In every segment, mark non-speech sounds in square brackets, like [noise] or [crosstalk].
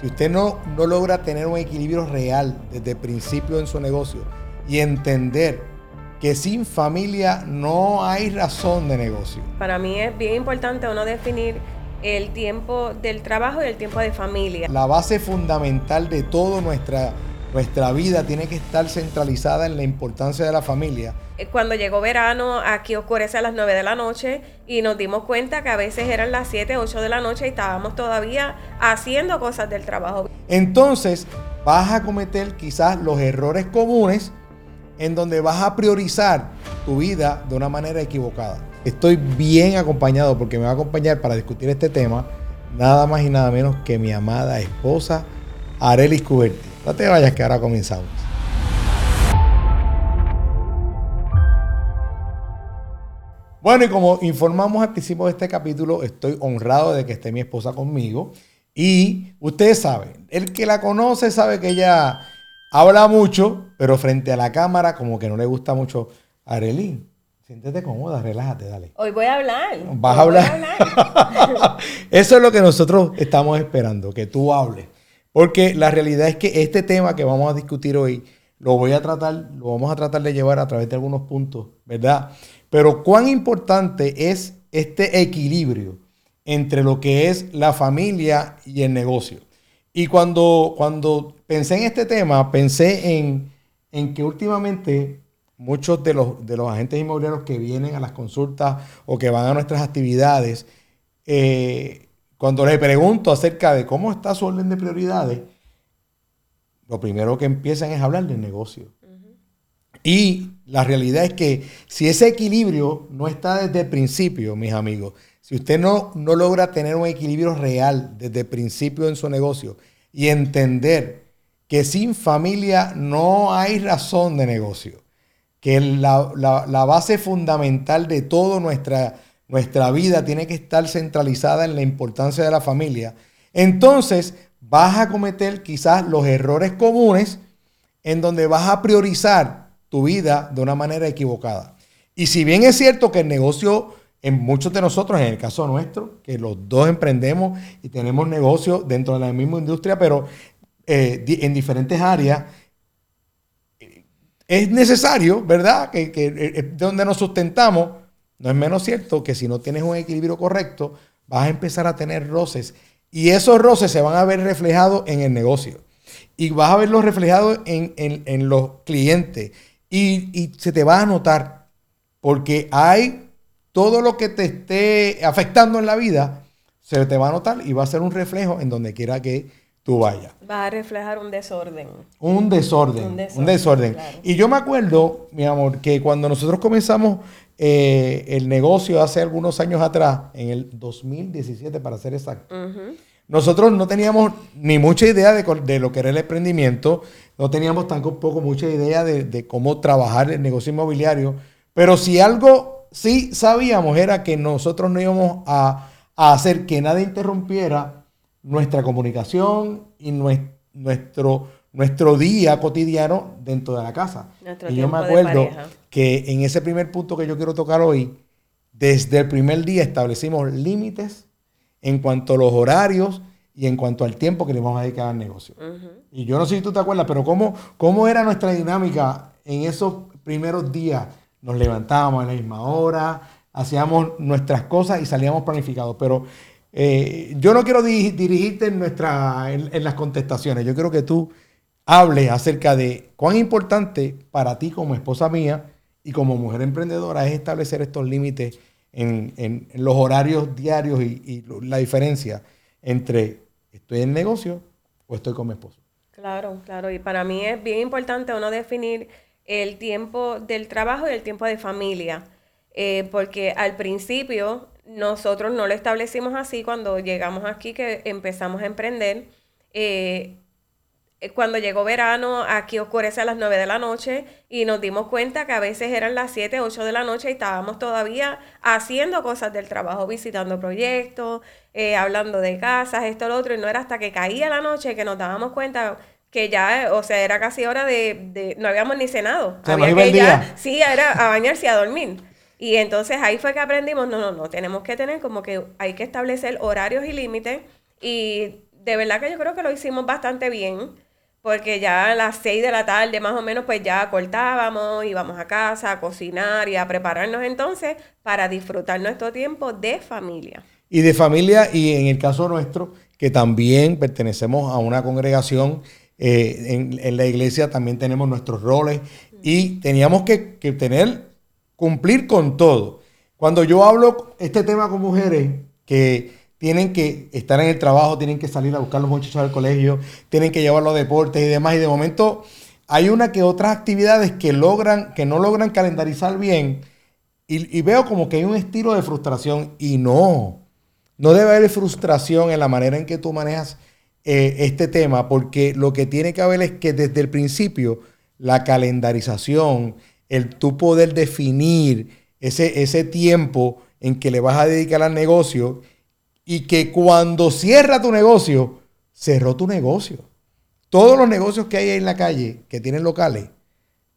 Si usted no, no logra tener un equilibrio real desde el principio en su negocio y entender que sin familia no hay razón de negocio. Para mí es bien importante uno definir el tiempo del trabajo y el tiempo de familia. La base fundamental de toda nuestra, nuestra vida tiene que estar centralizada en la importancia de la familia. Eh, cuando llegó verano, aquí oscurece a las 9 de la noche y nos dimos cuenta que a veces eran las 7, 8 de la noche y estábamos todavía haciendo cosas del trabajo. Entonces, vas a cometer quizás los errores comunes en donde vas a priorizar tu vida de una manera equivocada. Estoy bien acompañado porque me va a acompañar para discutir este tema nada más y nada menos que mi amada esposa Arelis Cuberti. No te vayas que ahora comenzamos. Bueno, y como informamos al principio de este capítulo, estoy honrado de que esté mi esposa conmigo. Y ustedes saben, el que la conoce sabe que ella habla mucho, pero frente a la cámara como que no le gusta mucho. Arelín, Siéntete cómoda, relájate, dale. Hoy voy a hablar. Vas a hablar. [laughs] Eso es lo que nosotros estamos esperando, que tú hables. Porque la realidad es que este tema que vamos a discutir hoy, lo voy a tratar, lo vamos a tratar de llevar a través de algunos puntos, ¿verdad? Pero cuán importante es este equilibrio entre lo que es la familia y el negocio. Y cuando, cuando pensé en este tema, pensé en, en que últimamente muchos de los, de los agentes inmobiliarios que vienen a las consultas o que van a nuestras actividades, eh, cuando les pregunto acerca de cómo está su orden de prioridades, lo primero que empiezan es hablar del negocio. Y la realidad es que si ese equilibrio no está desde el principio, mis amigos, si usted no, no logra tener un equilibrio real desde el principio en su negocio y entender que sin familia no hay razón de negocio, que la, base fundamental de toda nuestra, nuestra vida tiene que estar centralizada en la importancia de la familia, entonces vas a cometer quizás los errores comunes en donde vas a priorizar tu vida de una manera equivocada. Y si bien es cierto que el negocio, en muchos de nosotros, en el caso nuestro, que los dos emprendemos y tenemos negocios dentro de la misma industria, pero eh, en diferentes áreas, es necesario, ¿verdad? Que, que eh, eh, donde nos sustentamos, no es menos cierto que si no tienes un equilibrio correcto, vas a empezar a tener roces. Y esos roces se van a ver reflejados en el negocio. Y vas a verlos reflejados en, los clientes. Y, y, se te va a notar. Porque hay todo lo que te esté afectando en la vida, se te va a notar y va a ser un reflejo en donde quiera que tú vayas. Va a reflejar un desorden. Un desorden. Un desorden. Y yo me acuerdo, mi amor, que cuando nosotros comenzamos eh, el negocio hace algunos años atrás, en el 2017 para ser exacto, nosotros no teníamos ni mucha idea de, lo que era el emprendimiento, no teníamos tampoco mucha idea de, cómo trabajar el negocio inmobiliario, pero si algo sí sabíamos era que nosotros no íbamos a, a hacer que nada interrumpiera nuestra comunicación y nuestro, nuestro día cotidiano dentro de la casa. y yo me acuerdo que en ese primer punto que yo quiero tocar hoy, desde el primer día establecimos límites en cuanto a los horarios y en cuanto al tiempo que le vamos a dedicar al negocio. Y yo no sé si tú te acuerdas, pero ¿cómo, ¿cómo era nuestra dinámica en esos primeros días? Nos levantábamos a la misma hora, hacíamos nuestras cosas y salíamos planificados. Pero eh, yo no quiero dirigirte en, nuestra, en, las contestaciones. Yo quiero que tú hables acerca de cuán importante para ti como esposa mía y como mujer emprendedora es establecer estos límites en, los horarios diarios y, la diferencia entre estoy en negocio o estoy con mi esposo. Claro, claro. Y para mí es bien importante uno definir el tiempo del trabajo y el tiempo de familia. Eh, porque al principio nosotros no lo establecimos así cuando llegamos aquí, que empezamos a emprender. Eh, cuando llegó verano, aquí oscurece a las 9 de la noche y nos dimos cuenta que a veces eran las 7, 8 de la noche y estábamos todavía haciendo cosas del trabajo, visitando proyectos, eh, hablando de casas, esto, lo otro, y no era hasta que caía la noche que nos dábamos cuenta que ya, o sea, era casi hora de, no habíamos ni cenado. Había que ya, sí, era a bañarse y a dormir. Y entonces ahí fue que aprendimos, no, no, no, tenemos que tener como que hay que establecer horarios y límites y de verdad que yo creo que lo hicimos bastante bien, porque ya a las 6 de la tarde más o menos pues ya cortábamos, íbamos a casa a cocinar y a prepararnos entonces para disfrutar nuestro tiempo de familia. Y de familia, y en el caso nuestro, que también pertenecemos a una congregación, eh, en, la iglesia también tenemos nuestros roles y teníamos que, que tener, cumplir con todo. Cuando yo hablo este tema con mujeres que tienen que estar en el trabajo, tienen que salir a buscar los muchachos al colegio, tienen que llevar los deportes y demás. Y de momento hay una que otras actividades que logran, que no logran calendarizar bien. Y, veo como que hay un estilo de frustración. Y no, no debe haber frustración en la manera en que tú manejas eh, este tema, porque lo que tiene que haber es que desde el principio la calendarización, el tú poder definir ese, ese tiempo en que le vas a dedicar al negocio y que cuando cierra tu negocio, cerró tu negocio. Todos los negocios que hay en la calle, que tienen locales,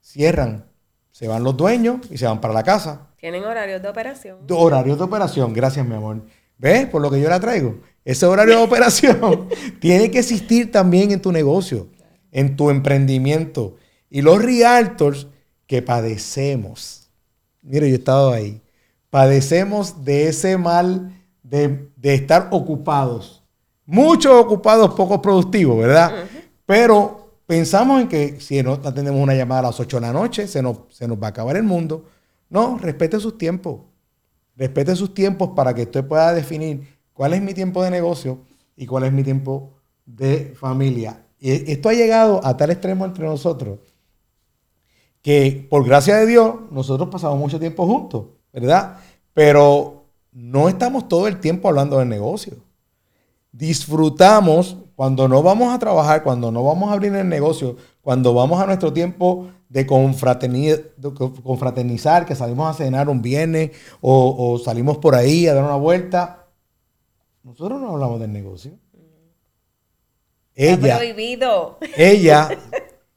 cierran. Se van los dueños y se van para la casa. Tienen horarios de operación. Horarios de operación, gracias mi amor. ¿Ves? Por lo que yo la traigo. Ese horario de operación [laughs] tiene que existir también en tu negocio, en tu emprendimiento. Y los realtors que padecemos, mire, yo he estado ahí, padecemos de ese mal de, estar ocupados. Muchos ocupados, pocos productivos, ¿verdad? Pero pensamos en que si no atendemos una llamada a las 8 de la noche, se nos, se nos va a acabar el mundo. No, respete sus tiempos. Respete sus tiempos para que usted pueda definir cuál es mi tiempo de negocio y cuál es mi tiempo de familia. Y esto ha llegado a tal extremo entre nosotros que por gracia de Dios nosotros pasamos mucho tiempo juntos, ¿verdad? Pero no estamos todo el tiempo hablando del negocio. Disfrutamos cuando no vamos a trabajar, cuando no vamos a abrir el negocio, cuando vamos a nuestro tiempo de confraternizar, que salimos a cenar un viernes o, salimos por ahí a dar una vuelta. Nosotros no hablamos del negocio. Ella, prohibido. Ella,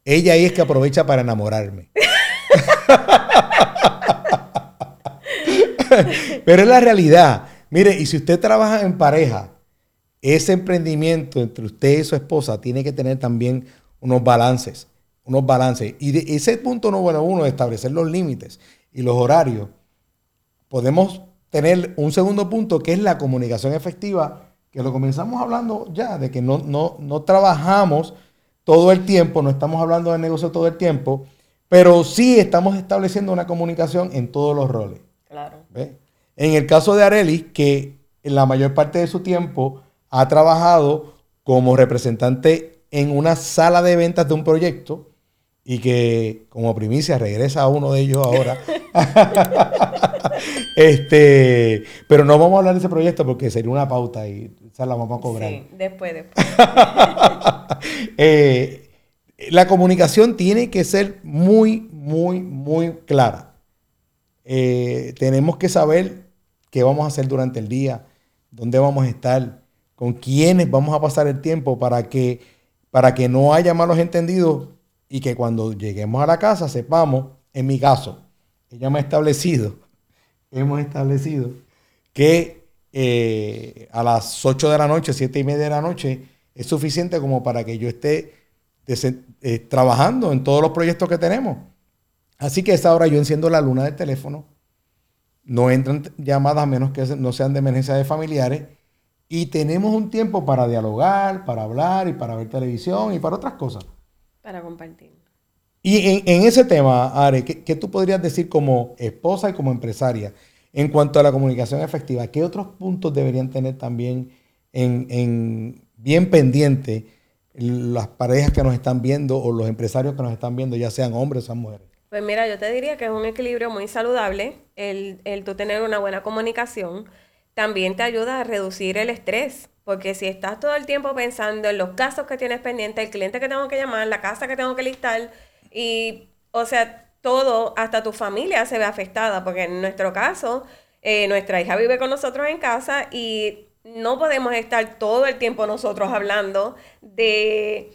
ella ahí es que aprovecha para enamorarme. [laughs] [laughs] Pero es la realidad. Mire, y si usted trabaja en pareja, ese emprendimiento entre usted y su esposa tiene que tener también unos balances, unos balances. Y de ese punto número uno establecer los límites y los horarios, podemos tener un segundo punto que es la comunicación efectiva, que lo comenzamos hablando ya, de que no, no, no trabajamos todo el tiempo, no estamos hablando de negocio todo el tiempo, pero sí estamos estableciendo una comunicación en todos los roles. Claro. En el caso de Arelis, que en la mayor parte de su tiempo ha trabajado como representante en una sala de ventas de un proyecto y que como primicia regresa a uno de ellos ahora. [laughs] este, pero no vamos a hablar de ese proyecto porque sería una pauta y esa la vamos a cobrar. Sí, después, después. [laughs] Eh, la comunicación tiene que ser muy, muy, muy clara. Eh, tenemos que saber qué vamos a hacer durante el día, dónde vamos a estar, con quiénes vamos a pasar el tiempo para que, para que no haya malos entendidos y que cuando lleguemos a la casa sepamos, en mi caso, ella me ha establecido, [laughs] hemos establecido que eh, a las 8 de la noche, 7 y media de la noche, es suficiente como para que yo esté eh, trabajando en todos los proyectos que tenemos. Así que a esa hora yo enciendo la luna del teléfono, no entran llamadas a menos que no sean de emergencia de familiares y tenemos un tiempo para dialogar, para hablar y para ver televisión y para otras cosas. Para compartir. Y en, ese tema, Are, ¿qué, tú podrías decir como esposa y como empresaria en cuanto a la comunicación efectiva? ¿Qué otros puntos deberían tener también en, bien pendiente las parejas que nos están viendo o los empresarios que nos están viendo, ya sean hombres o sean mujeres? Pues mira, yo te diría que es un equilibrio muy saludable el, el tú tener una buena comunicación. También te ayuda a reducir el estrés, porque si estás todo el tiempo pensando en los casos que tienes pendientes, el cliente que tengo que llamar, la casa que tengo que listar, y, o sea, todo, hasta tu familia se ve afectada, porque en nuestro caso, eh, nuestra hija vive con nosotros en casa y no podemos estar todo el tiempo nosotros hablando de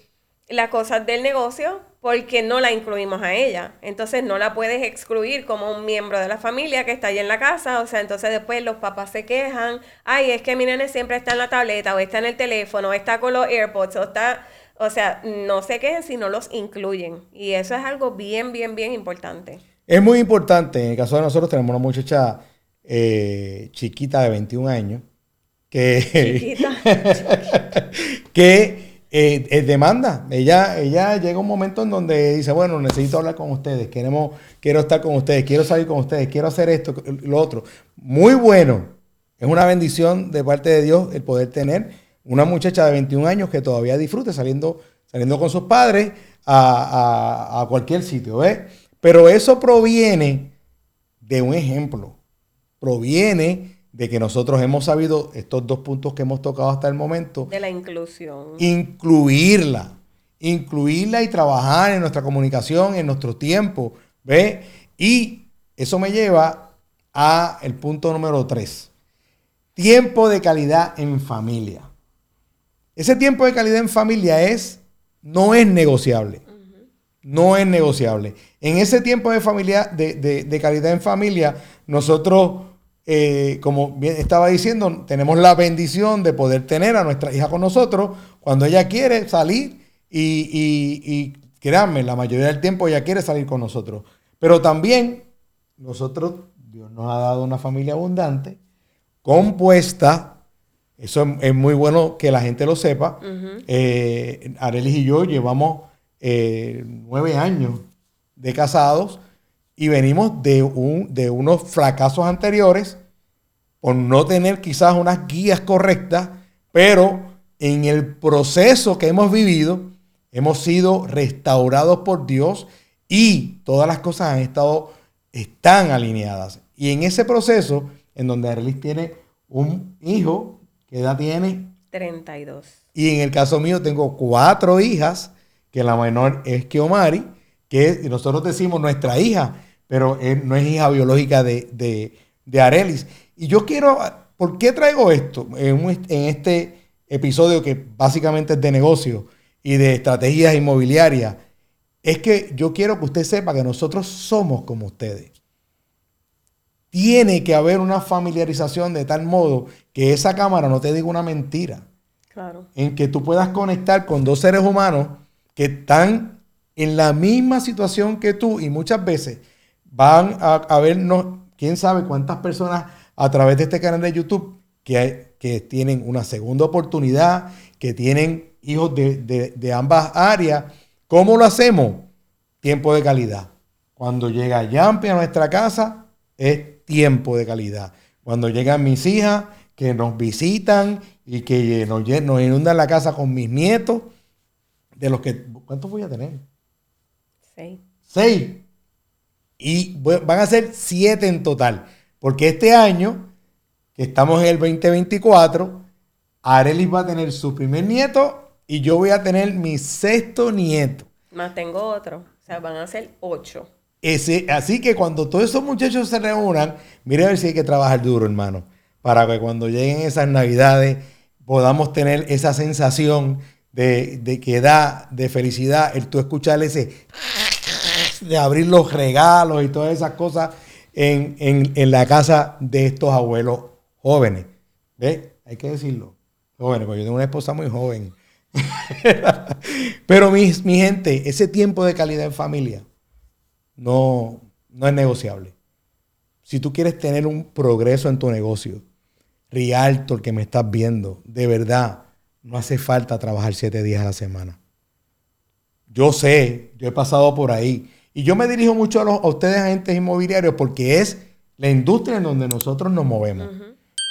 las cosas del negocio porque no la incluimos a ella. Entonces no la puedes excluir como un miembro de la familia que está ahí en la casa. O sea, entonces después los papás se quejan. Ay, es que mi nene siempre está en la tableta o está en el teléfono o está con los AirPods o está... O sea, no se quejen si no los incluyen. Y eso es algo bien, bien, bien importante. Es muy importante. En el caso de nosotros tenemos una muchacha eh, chiquita de 21 años que... Chiquita. [laughs] que eh, demanda. Ella, ella llega un momento en donde dice, bueno, necesito hablar con ustedes, queremos, quiero estar con ustedes, quiero salir con ustedes, quiero hacer esto, lo otro. Muy bueno. Es una bendición de parte de Dios el poder tener una muchacha de 21 años que todavía disfrute saliendo, saliendo con sus padres a, a cualquier sitio. ¿ves? Pero eso proviene de un ejemplo. Proviene de que nosotros hemos sabido estos dos puntos que hemos tocado hasta el momento. De la inclusión. Incluirla. Incluirla y trabajar en nuestra comunicación, en nuestro tiempo. ¿Ve? Y eso me lleva a el punto número tres. Tiempo de calidad en familia. Ese tiempo de calidad en familia es, no es negociable. No es negociable. En ese tiempo de, familia, de, de calidad en familia, nosotros eh, como bien estaba diciendo, tenemos la bendición de poder tener a nuestra hija con nosotros cuando ella quiere salir y, y, créanme, la mayoría del tiempo ella quiere salir con nosotros. Pero también nosotros, Dios nos ha dado una familia abundante, compuesta, eso es, muy bueno que la gente lo sepa. Eh, Arelis y yo llevamos eh, nueve años de casados y venimos de, un, de unos fracasos anteriores por no tener quizás unas guías correctas, pero en el proceso que hemos vivido hemos sido restaurados por Dios y todas las cosas han estado, están alineadas. Y en ese proceso, en donde Arelis tiene un hijo, ¿qué edad tiene? 32. Y en el caso mío tengo cuatro hijas, que la menor es Kiomari, que nosotros decimos nuestra hija, pero no es hija biológica de, Arelis. Y yo quiero, ¿por qué traigo esto en, este episodio que básicamente es de negocio y de estrategias inmobiliarias? Es que yo quiero que usted sepa que nosotros somos como ustedes. Tiene que haber una familiarización de tal modo que esa cámara no te diga una mentira. Claro. En que tú puedas conectar con dos seres humanos que están en la misma situación que tú y muchas veces van a, vernos, quién sabe cuántas personas a través de este canal de YouTube que, que tienen una segunda oportunidad, que tienen hijos de, ambas áreas. ¿Cómo lo hacemos? Tiempo de calidad. Cuando llega Yampi a nuestra casa, es tiempo de calidad. Cuando llegan mis hijas, que nos visitan y que nos, nos inundan la casa con mis nietos, de los que, ¿cuántos voy a tener? Seis. Seis. Y van a ser siete en total. Porque este año, que estamos en el 2024, Arelis va a tener su primer nieto y yo voy a tener mi sexto nieto. Más tengo otro. O sea, van a ser ocho. Ese, así que cuando todos esos muchachos se reúnan, mire a ver si hay que trabajar duro, hermano. Para que cuando lleguen esas navidades podamos tener esa sensación de, de que da de felicidad el tú escuchar ese de abrir los regalos y todas esas cosas en, la casa de estos abuelos jóvenes. ¿Ves? Hay que decirlo. Jóvenes, porque yo tengo una esposa muy joven. [laughs] Pero mi, mi, gente, ese tiempo de calidad en familia no, no es negociable. Si tú quieres tener un progreso en tu negocio, Rialto, que me estás viendo, de verdad, no hace falta trabajar siete días a la semana. Yo sé, yo he pasado por ahí. Y yo me dirijo mucho a, los, a ustedes, agentes inmobiliarios, porque es la industria en donde nosotros nos movemos.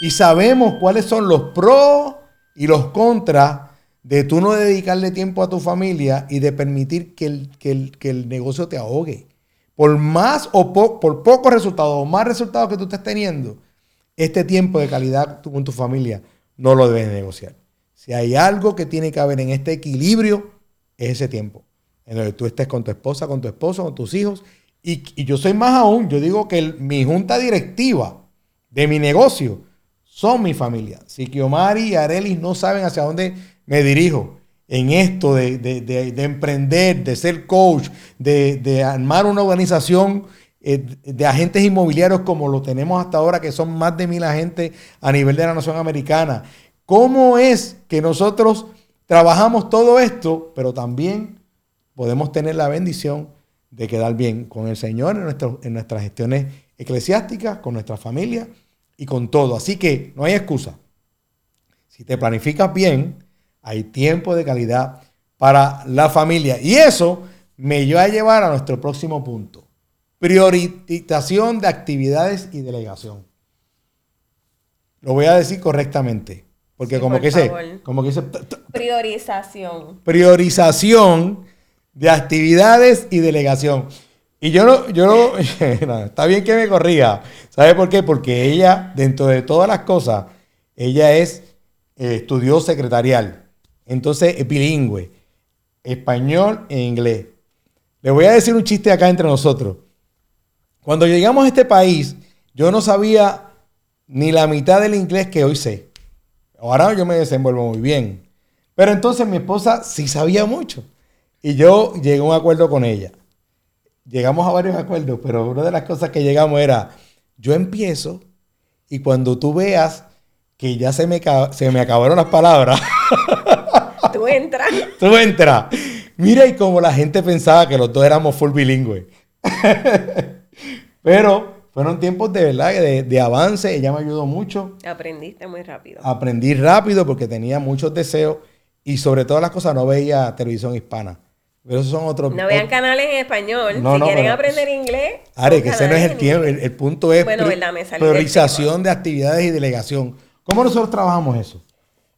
Y sabemos cuáles son los pros y los contras de tú no dedicarle tiempo a tu familia y de permitir que el, que el, negocio te ahogue. Por más o por pocos resultados o más resultados que tú estés teniendo, este tiempo de calidad con tu familia no lo debes negociar. Si hay algo que tiene que haber en este equilibrio, es ese tiempo en donde tú estés con tu esposa, con tu esposo, con tus hijos. Y, yo soy más aún, yo digo que mi junta directiva de mi negocio son mi familia. Si Kiomari y Arelis no saben hacia dónde me dirijo, en esto de, emprender, de ser coach, de, armar una organización eh, de agentes inmobiliarios como lo tenemos hasta ahora, que son más de mil agentes a nivel de la nación americana. ¿Cómo es que nosotros trabajamos todo esto, pero también podemos tener la bendición de quedar bien con el Señor en, en nuestras gestiones eclesiásticas, con nuestra familia y con todo? Así que no hay excusa. Si te planificas bien, hay tiempo de calidad para la familia. Y eso me lleva a llevar a nuestro próximo punto. Priorización de actividades y delegación. Lo voy a decir correctamente. Porque como, que dice, como que dice... Priorización. Priorización de actividades y delegación. Y yo no, yo [laughs] no, está bien que me corrija. ¿Sabe por qué? Porque ella, dentro de todas las cosas, ella es eh, estudió secretarial. Entonces es bilingüe, español e inglés. Le voy a decir un chiste acá entre nosotros. Cuando llegamos a este país, yo no sabía ni la mitad del inglés que hoy sé. Ahora yo me desenvuelvo muy bien. Pero entonces mi esposa sí sabía mucho. Y yo llegué a un acuerdo con ella. Llegamos a varios acuerdos, pero una de las cosas que llegamos era, yo empiezo y cuando tú veas que ya se me, se me acabaron las palabras. [laughs] Tú entras. Tú entras. Mira, y como la gente pensaba que los dos éramos full bilingües. [laughs] Pero fueron tiempos de verdad, de, de, avance. Ella me ayudó mucho. Aprendiste muy rápido. Aprendí rápido porque tenía muchos deseos y sobre todas las cosas no veía televisión hispana. Pero esos son otros. No vean canales en español. si quieren aprender inglés. Are, que ese no es el tiempo. El, punto es bueno, priorización de actividades y delegación. ¿Cómo nosotros trabajamos eso?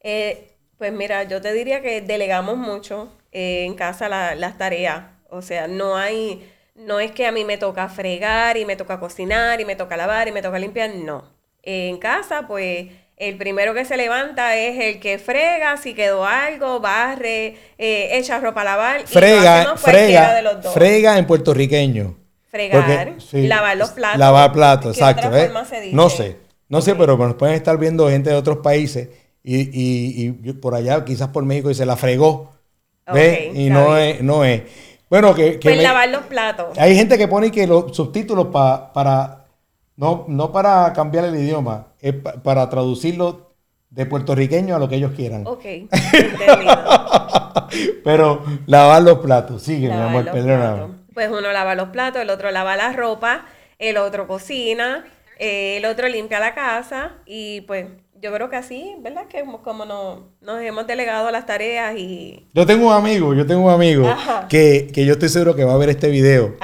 Eh, pues mira, yo te diría que delegamos mucho eh, en casa las tareas. O sea, no hay, no es que a mí me toca fregar y me toca cocinar y me toca lavar y me toca limpiar, no. en casa, pues el primero que se levanta es el que frega, si quedó algo, barre, eh, echa ropa a lavar. Frega, frega, de los dos. frega en puertorriqueño. Fregar, lavar los platos. Lavar platos, exacto. No sé. No sé, pero nos pueden estar viendo gente de otros países y, por allá, quizás por México, y se la fregó. y no es, no es. Bueno, que. que pues lavar los platos. Hay gente que pone que los subtítulos para. No, no para cambiar el idioma, es para traducirlo de puertorriqueño a lo que ellos quieran. Ok, entendido. [laughs] Pero lavar los platos, sigue, mi amor, perdóname. Pues uno lava los platos, el otro lava la ropa, el otro cocina, eh, el otro limpia la casa y pues yo creo que así, ¿verdad? Que como no, nos hemos delegado las tareas y... Yo tengo un amigo, yo tengo un amigo que, yo estoy seguro que va a ver este video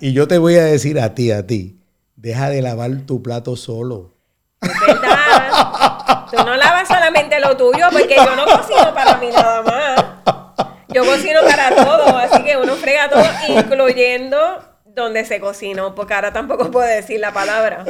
y yo te voy a decir a ti, a ti, deja de lavar tu plato solo. Es verdad. Tú no lavas solamente lo tuyo porque yo no cocino para mí nada más. Yo cocino para todo, así que uno frega todo, incluyendo donde se cocinó, porque ahora tampoco puedo decir la palabra.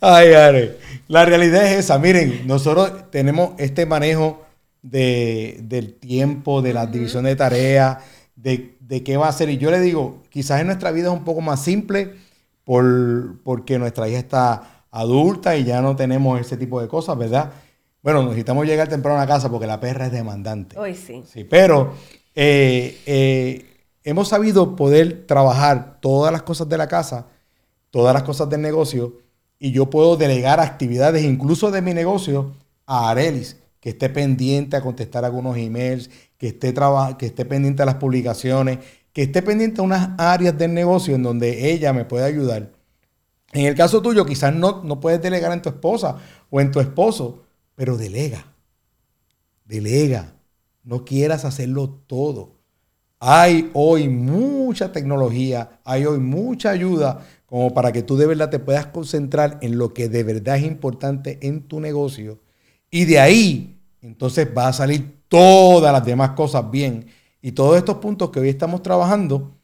Ay, Are. La realidad es esa. Miren, nosotros tenemos este manejo de, del tiempo, de la división de tareas, de, qué va a ser. Y yo le digo, quizás en nuestra vida es un poco más simple por, porque nuestra hija está adulta y ya no tenemos ese tipo de cosas, ¿verdad? Bueno, necesitamos llegar temprano a casa porque la perra es demandante. Hoy sí. Sí, pero eh, eh, hemos sabido poder trabajar todas las cosas de la casa, todas las cosas del negocio, y yo puedo delegar actividades incluso de mi negocio a Arelis, que esté pendiente a contestar algunos emails, que esté, que esté pendiente a las publicaciones, que esté pendiente a unas áreas del negocio en donde ella me puede ayudar. En el caso tuyo, quizás no, no puedes delegar en tu esposa o en tu esposo, pero delega. Delega. No quieras hacerlo todo. Hay hoy mucha tecnología, hay hoy mucha ayuda como para que tú de verdad te puedas concentrar en lo que de verdad es importante en tu negocio. Y de ahí, entonces va a salir todas las demás cosas bien. Y todos estos puntos que hoy estamos trabajando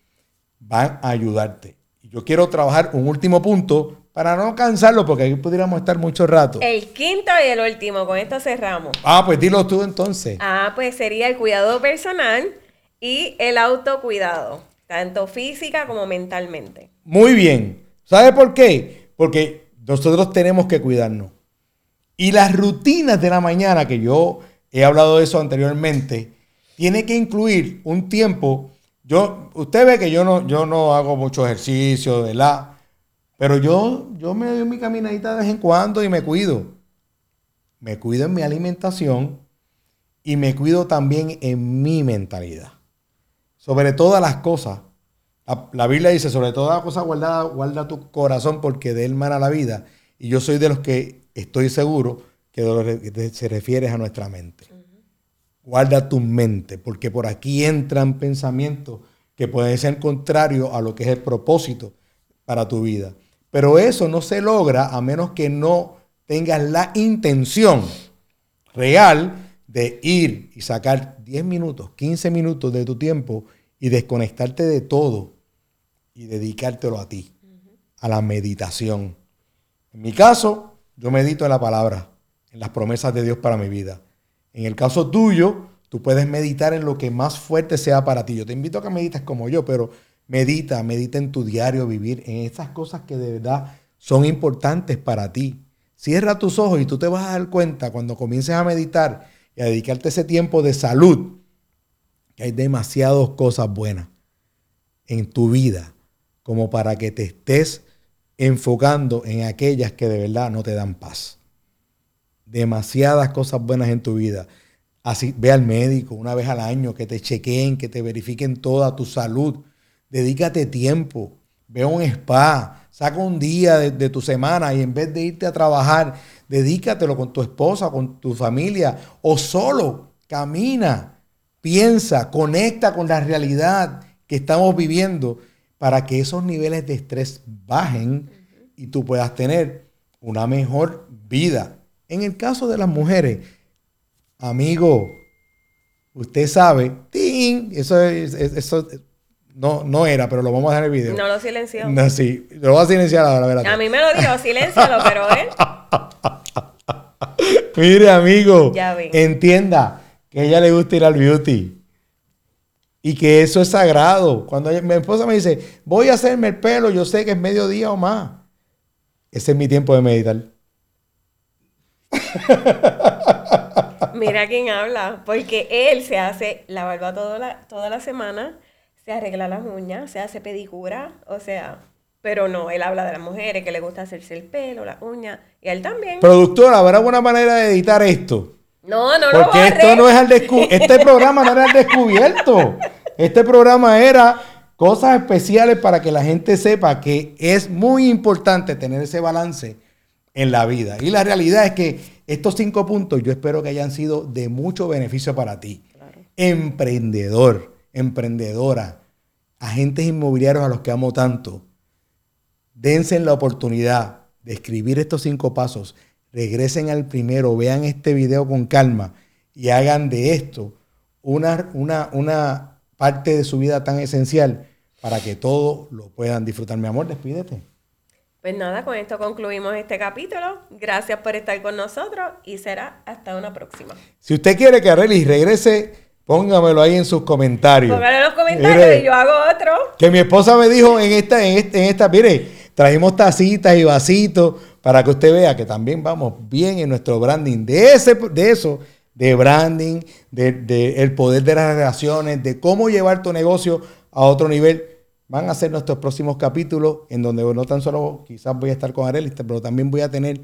van a ayudarte. Yo quiero trabajar un último punto para no cansarlo, porque aquí pudiéramos estar mucho rato. El quinto y el último, con esto cerramos. Ah, pues dilo tú entonces. Ah, pues sería el cuidado personal y el autocuidado, tanto física como mentalmente. Muy bien. ¿Sabe por qué? Porque nosotros tenemos que cuidarnos. Y las rutinas de la mañana que yo he hablado de eso anteriormente, tiene que incluir un tiempo. Yo, usted ve que yo no, yo no hago mucho ejercicio, ¿verdad? Pero yo, yo me doy mi caminadita de vez en cuando y me cuido. Me cuido en mi alimentación y me cuido también en mi mentalidad. Sobre todas las cosas. La, Biblia dice, sobre todas las cosas guarda, guarda tu corazón porque de él mana la vida. Y yo soy de los que estoy seguro que se refiere a nuestra mente. Guarda tu mente, porque por aquí entran pensamientos que pueden ser contrarios a lo que es el propósito para tu vida. Pero eso no se logra a menos que no tengas la intención real de ir y sacar 10 minutos, 15 minutos de tu tiempo y desconectarte de todo y dedicártelo a ti, a la meditación. En mi caso, yo medito en la palabra, en las promesas de Dios para mi vida. En el caso tuyo, tú puedes meditar en lo que más fuerte sea para ti. Yo te invito a que medites como yo, pero medita, medita en tu diario vivir, en esas cosas que de verdad son importantes para ti. Cierra tus ojos y tú te vas a dar cuenta cuando comiences a meditar y a dedicarte ese tiempo de salud, que hay demasiadas cosas buenas en tu vida como para que te estés enfocando en aquellas que de verdad no te dan paz demasiadas cosas buenas en tu vida. Así, ve al médico una vez al año, que te chequeen, que te verifiquen toda tu salud. Dedícate tiempo. Ve a un spa. Saca un día de, tu semana y en vez de irte a trabajar, dedícatelo con tu esposa, con tu familia o solo. Camina, piensa, conecta con la realidad que estamos viviendo para que esos niveles de estrés bajen y tú puedas tener una mejor vida. En el caso de las mujeres, amigo, usted sabe, ¡ting! Eso, eso no, no era, pero lo vamos a dejar en el video. No lo silenció. No, sí, lo voy a silenciar ahora, ¿verdad? A mí me lo dijo, silencialo, pero él. [laughs] Mire, amigo, ya entienda que a ella le gusta ir al beauty. Y que eso es sagrado. Cuando mi esposa me dice, voy a hacerme el pelo, yo sé que es mediodía o más. Ese es mi tiempo de meditar. [laughs] Mira quién habla, porque él se hace la barba toda la, toda la semana, se arregla las uñas, se hace pedicura, o sea, pero no, él habla de las mujeres que le gusta hacerse el pelo, las uñas, y él también. Productora, ¿habrá alguna manera de editar esto? No, no Porque lo esto no es al [laughs] este programa no era al descubierto. Este programa era cosas especiales para que la gente sepa que es muy importante tener ese balance en la vida. Y la realidad es que estos cinco puntos yo espero que hayan sido de mucho beneficio para ti. Emprendedor, emprendedora, agentes inmobiliarios a los que amo tanto. Dense la oportunidad de escribir estos cinco pasos. Regresen al primero, vean este video con calma y hagan de esto una, una, una parte de su vida tan esencial para que todos lo puedan disfrutar. Mi amor, despídete. Pues nada, con esto concluimos este capítulo. Gracias por estar con nosotros y será hasta una próxima. Si usted quiere que Arely regrese, póngamelo ahí en sus comentarios. Póngalo en los comentarios y yo hago otro. Que mi esposa me dijo en esta, en esta, en esta, mire, trajimos tacitas y vasitos para que usted vea que también vamos bien en nuestro branding. De, ese, de eso, de branding, de, de el poder de las relaciones, de cómo llevar tu negocio a otro nivel van a ser nuestros próximos capítulos en donde no tan solo quizás voy a estar con Arelis, pero también voy a tener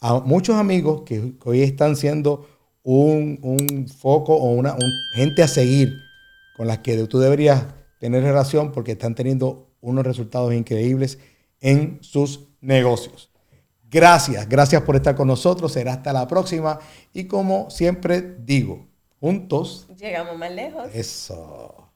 a muchos amigos que hoy están siendo un, foco o una gente a seguir con las que tú deberías tener relación porque están teniendo unos resultados increíbles en sus negocios. Gracias, gracias por estar con nosotros. Será hasta la próxima. Y como siempre digo, juntos. Llegamos más lejos. Eso.